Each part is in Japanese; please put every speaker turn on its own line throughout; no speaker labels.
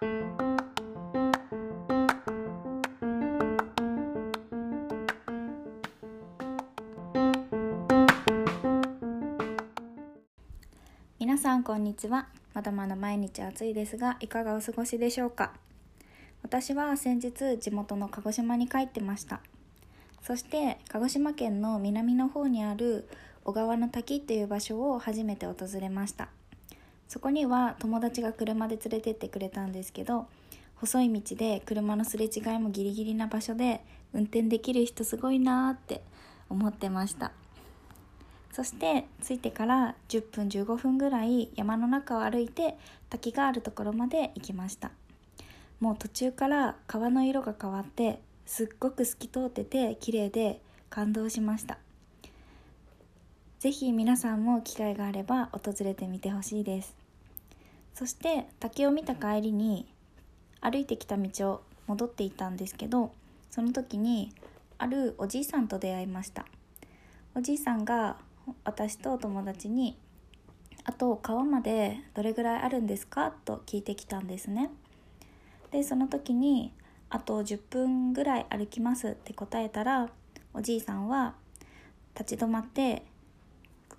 皆さんこんにちは。まだまだ毎日暑いですがいかがお過ごしでしょうか。私は先日地元の鹿児島に帰ってました。そして鹿児島県の南の方にある小川の滝という場所を初めて訪れました。そこには友達が車で連れてってくれたんですけど細い道で車のすれ違いもギリギリな場所で運転できる人すごいなーって思ってました。そして着いてから10分15分ぐらい山の中を歩いて滝があるところまで行きました。もう途中から川の色が変わってすっごく透き通ってて綺麗で感動しました。是非皆さんも機会があれば訪れてみてほしいです。そして滝を見た帰りに歩いてきた道を戻っていたんですけどその時にあるおじいさんと出会いました。おじいさんが私と友達に「あと川までどれぐらいあるんですか?」と聞いてきたんですね。でその時に「あと10分ぐらい歩きます」って答えたらおじいさんは立ち止まって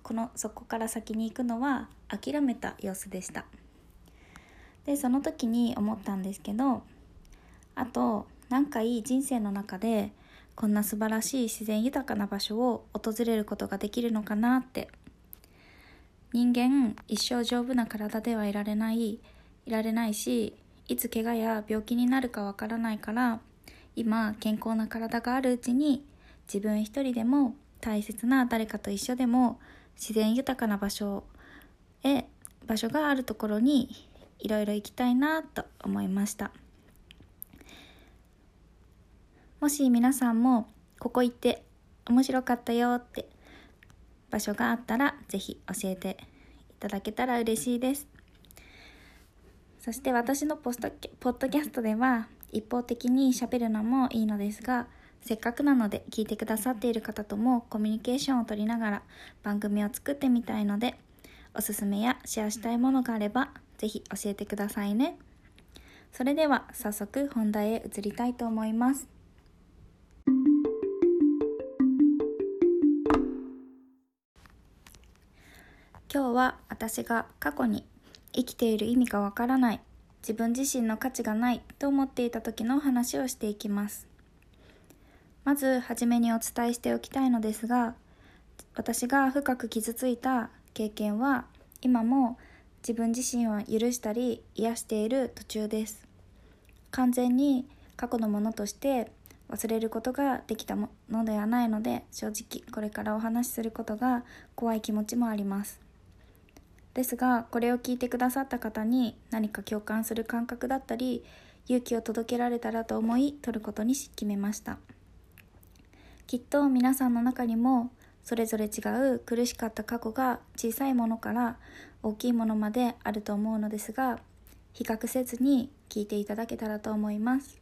このそこから先に行くのは諦めた様子でした。でその時に思ったんですけどあと何回人生の中でこんな素晴らしい自然豊かな場所を訪れることができるのかなって。人間一生丈夫な体ではいられないいられないしいつ怪我や病気になるかわからないから今健康な体があるうちに自分一人でも大切な誰かと一緒でも自然豊かな場所へ場所があるところにいろいろ行きたいなと思いました。もし皆さんもここ行って面白かったよって場所があったら是非教えていただけたら嬉しいです。そして私のポストポッドキャストでは一方的に喋るのもいいのですがせっかくなので聞いてくださっている方ともコミュニケーションを取りながら番組を作ってみたいのでおすすめやシェアしたいものがあればぜひ教えてくださいね。それでは早速本題へ移りたいと思います。今日は私が過去に生きている意味がわからない自分自身の価値がないと思っていた時の話をしていきます。まず初めにお伝えしておきたいのですが私が深く傷ついた経験は今も自分自身を許したり癒している途中です。完全に過去のものとして忘れることができたものではないので正直これからお話しすることが怖い気持ちもあります。ですがこれを聞いてくださった方に何か共感する感覚だったり勇気を届けられたらと思い取ることに決めました。きっと皆さんの中にもそれぞれ違う苦しかった過去が小さいものから大きいものまであると思うのですが比較せずに聞いていただけたらと思います。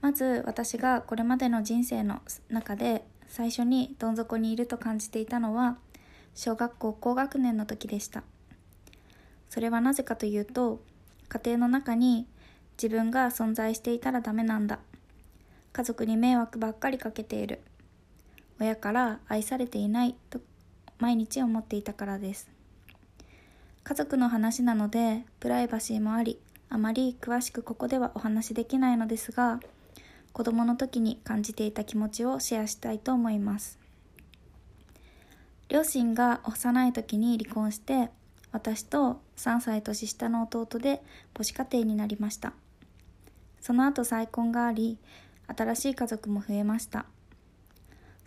まず私がこれまでの人生の中で最初にどん底にいると感じていたのは小学校高学年の時でした。それはなぜかというと家庭の中に自分が存在していたらダメなんだ。家族に迷惑ばっかりかけている。親から愛されていないと毎日思っていたからです。家族の話なのでプライバシーもありあまり詳しくここではお話しできないのですが子供の時に感じていた気持ちをシェアしたいと思います。両親が幼い時に離婚して私と3歳年下の弟で母子家庭になりました。その後再婚があり新しい家族も増えました。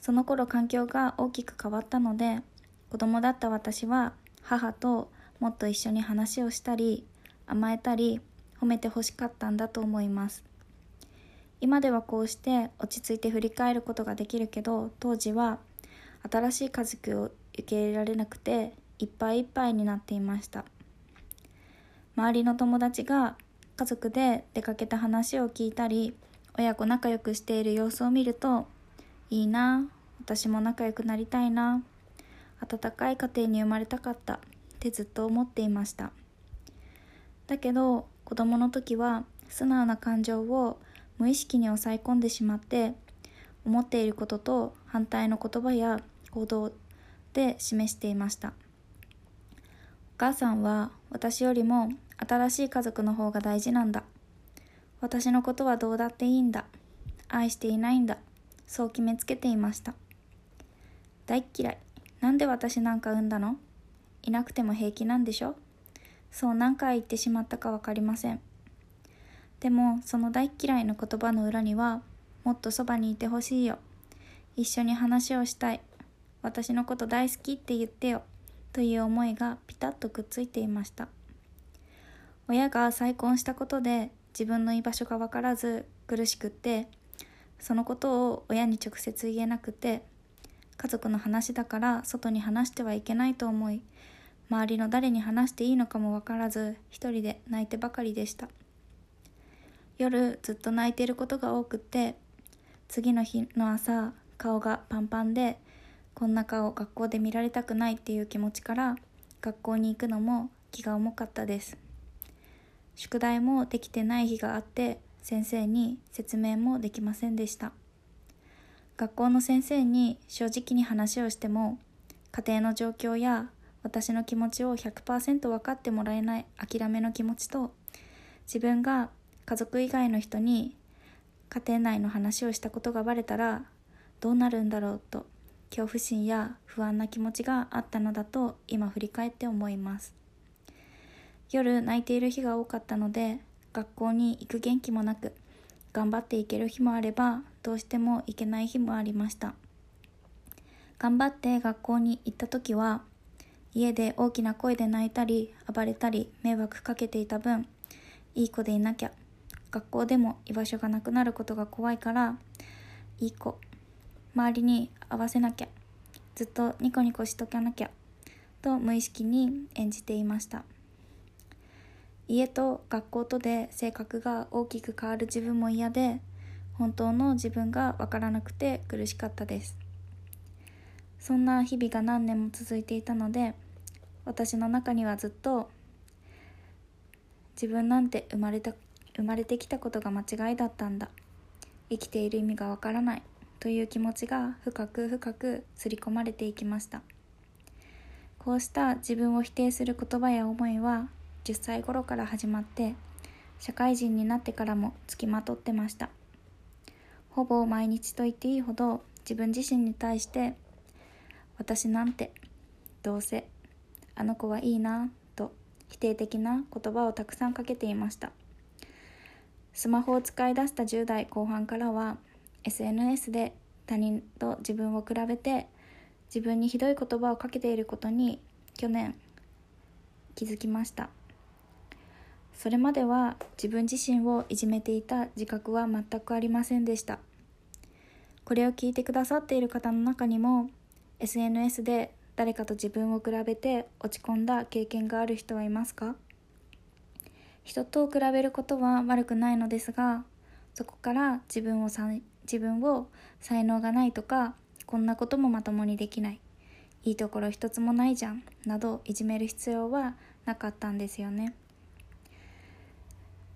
その頃環境が大きく変わったので子供だった私は母ともっと一緒に話をしたり甘えたり褒めてほしかったんだと思います。今ではこうして落ち着いて振り返ることができるけど当時は新しい家族を受け入れられなくていっぱいいっぱいになっていました。周りの友達が家族で出かけた話を聞いたり親子仲良くしている様子を見るといいな。私も仲良くなりたいな。温かい家庭に生まれたかった。ってずっと思っていました。だけど子供の時は素直な感情を無意識に抑え込んでしまって思っていることと反対の言葉や行動で示していました。お母さんは私よりも新しい家族の方が大事なんだ。私のことはどうだっていいんだ。愛していないんだ。そう決めつけていました。大っ嫌い。なんで私なんか産んだの？いなくても平気なんでしょ？そう何回言ってしまったか分かりません。でもその大っ嫌いの言葉の裏にはもっとそばにいてほしいよ。一緒に話をしたい。私のこと大好きって言ってよ。という思いがピタッとくっついていました。親が再婚したことで自分の居場所が分からず苦しくってそのことを親に直接言えなくて家族の話だから外に話してはいけないと思い周りの誰に話していいのかも分からず一人で泣いてばかりでした。夜ずっと泣いていることが多くて次の日の朝顔がパンパンでこんな顔学校で見られたくないっていう気持ちから学校に行くのも気が重かったです。宿題もできてない日があって先生に説明もできませんでした。学校の先生に正直に話をしても家庭の状況や私の気持ちを100%分かってもらえない諦めの気持ちと自分が家族以外の人に家庭内の話をしたことがバレたらどうなるんだろうと恐怖心や不安な気持ちがあったのだと今振り返って思います。夜泣いている日が多かったので学校に行く元気もなく頑張って行ける日もあればどうしても行けない日もありました。頑張って学校に行った時は家で大きな声で泣いたり暴れたり迷惑かけていた分いい子でいなきゃ学校でも居場所がなくなることが怖いからいい子周りに合わせなきゃずっとニコニコしとかなきゃと無意識に演じていました。家と学校とで性格が大きく変わる自分も嫌で本当の自分が分からなくて苦しかったです。そんな日々が何年も続いていたので私の中にはずっと自分なんて生まれた生まれてきたことが間違いだったんだ。生きている意味がわからない。という気持ちが深く深く刷り込まれていきました。こうした自分を否定する言葉や思いは10歳頃から始まって社会人になってからもつきまとってました。ほぼ毎日と言っていいほど自分自身に対して私なんてどうせあの子はいいなと否定的な言葉をたくさんかけていました。スマホを使い出した10代後半からは SNS で他人と自分を比べて自分にひどい言葉をかけていることに去年気づきました。それまでは自分自身をいじめていた自覚は全くありませんでした。これを聞いてくださっている方の中にも SNS で誰かと自分を比べて落ち込んだ経験がある人はいますか？人と比べることは悪くないのですがそこから自分をさ自分を才能がないとかこんなこともまともにできないいいところ一つもないじゃんなどいじめる必要はなかったんですよね。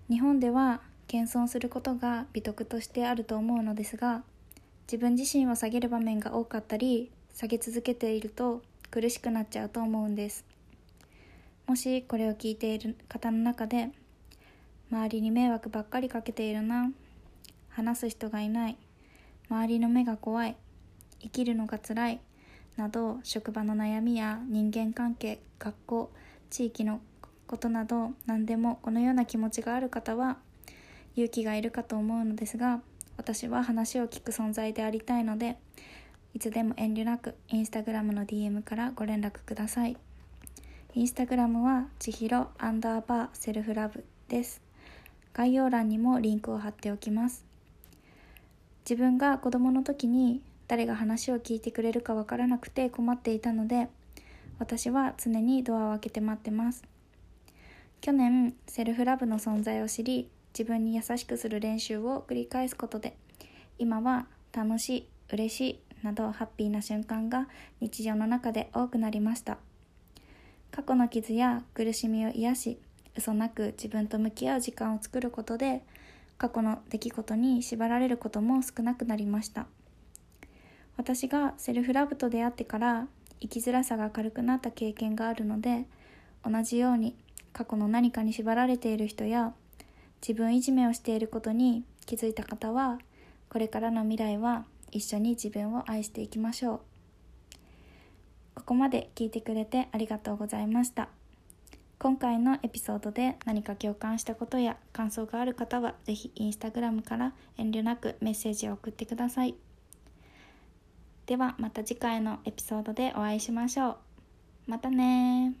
日本では謙遜することが美徳としてあると思うのですが自分自身を下げる場面が多かったり下げ続けていると苦しくなっちゃうと思うんです。もしこれを聞いている方の中で周りに迷惑ばっかりかけているな話す人がいない周りの目が怖い生きるのが辛いなど職場の悩みや人間関係学校地域のことなど何でもこのような気持ちがある方は勇気がいるかと思うのですが私は話を聞く存在でありたいのでいつでも遠慮なくインスタグラムの DM からご連絡ください。インスタグラムはちひろアンダーバーセルフラブです。概要欄にもリンクを貼っておきます。自分が子供の時に誰が話を聞いてくれるかわからなくて困っていたので私は常にドアを開けて待ってます。去年セルフラブの存在を知り自分に優しくする練習を繰り返すことで今は楽しい嬉しいなどハッピーな瞬間が日常の中で多くなりました。過去の傷や苦しみを癒し嘘なく自分と向き合う時間を作ることで過去の出来事に縛られることも少なくなりました。私がセルフラブと出会ってから生きづらさが軽くなった経験があるので同じように過去の何かに縛られている人や自分いじめをしていることに気づいた方はこれからの未来は一緒に自分を愛していきましょう。ここまで聞いてくれてありがとうございました。今回のエピソードで何か共感したことや感想がある方は是非インスタグラムから遠慮なくメッセージを送ってください。ではまた次回のエピソードでお会いしましょう。またね